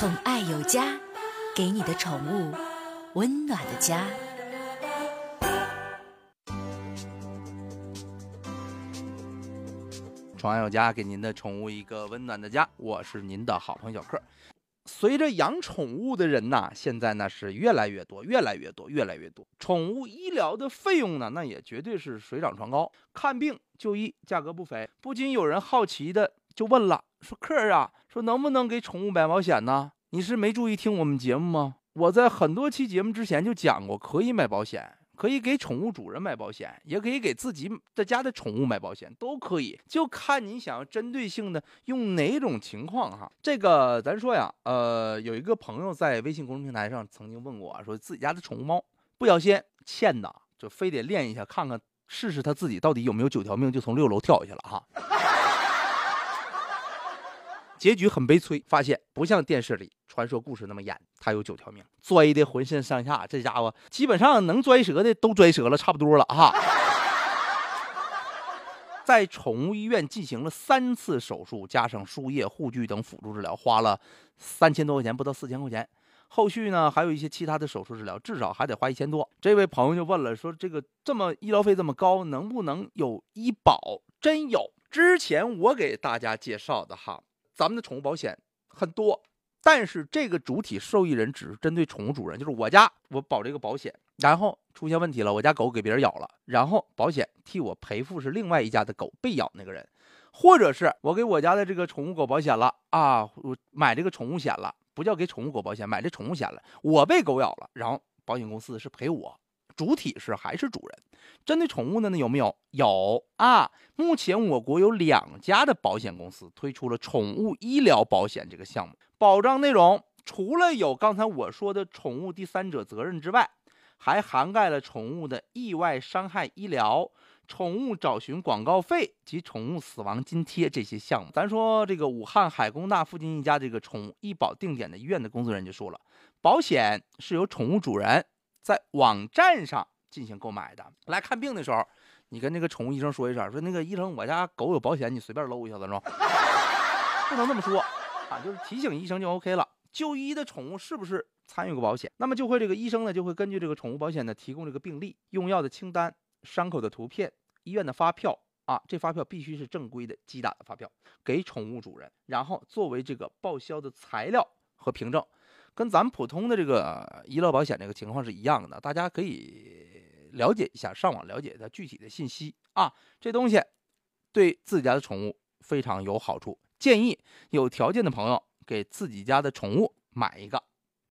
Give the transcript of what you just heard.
宠爱有家，给你的宠物温暖的家。宠爱有家，给您的宠物一个温暖的家。我是您的好朋友小克。随着养宠物的人呐，现在呢是越来越多，越来越多，越来越多。宠物医疗的费用呢，那也绝对是水涨船高。看病就医价格不菲，不禁有人好奇的就问了：说克儿啊，说能不能给宠物买保险呢？你是没注意听我们节目吗？我在很多期节目之前就讲过，可以买保险。可以给宠物主人买保险，也可以给自己在家的宠物买保险，都可以，就看你想要针对性的用哪种情况哈。这个咱说呀，呃，有一个朋友在微信公众平台上曾经问过，说自己家的宠物猫不小心欠的，就非得练一下，看看试试他自己到底有没有九条命，就从六楼跳下去了哈。结局很悲催，发现不像电视里传说故事那么演，他有九条命，摔的浑身上下，这家伙基本上能摔折的都摔折了，差不多了哈。在宠物医院进行了三次手术，加上输液、护具等辅助治疗，花了三千多块钱，不到四千块钱。后续呢，还有一些其他的手术治疗，至少还得花一千多。这位朋友就问了，说这个这么医疗费这么高，能不能有医保？真有，之前我给大家介绍的哈。咱们的宠物保险很多，但是这个主体受益人只是针对宠物主人，就是我家我保这个保险，然后出现问题了，我家狗给别人咬了，然后保险替我赔付是另外一家的狗被咬那个人，或者是我给我家的这个宠物狗保险了啊，我买这个宠物险了，不叫给宠物狗保险，买这宠物险了，我被狗咬了，然后保险公司是赔我。主体是还是主人？针对宠物的呢有没有？有啊！目前我国有两家的保险公司推出了宠物医疗保险这个项目，保障内容除了有刚才我说的宠物第三者责任之外，还涵盖了宠物的意外伤害医疗、宠物找寻广告费及宠物死亡津贴这些项目。咱说这个武汉海工大附近一家这个宠物医保定点的医院的工作人员就说了，保险是由宠物主人。在网站上进行购买的，来看病的时候，你跟那个宠物医生说一声，说那个医生，我家狗有保险，你随便搂一下子，是吧？不能这么说啊，就是提醒医生就 OK 了。就医的宠物是不是参与过保险？那么就会这个医生呢，就会根据这个宠物保险呢，提供这个病历、用药的清单、伤口的图片、医院的发票啊，这发票必须是正规的机打的发票，给宠物主人，然后作为这个报销的材料和凭证。跟咱们普通的这个医疗保险这个情况是一样的，大家可以了解一下，上网了解它具体的信息啊。这东西对自己家的宠物非常有好处，建议有条件的朋友给自己家的宠物买一个。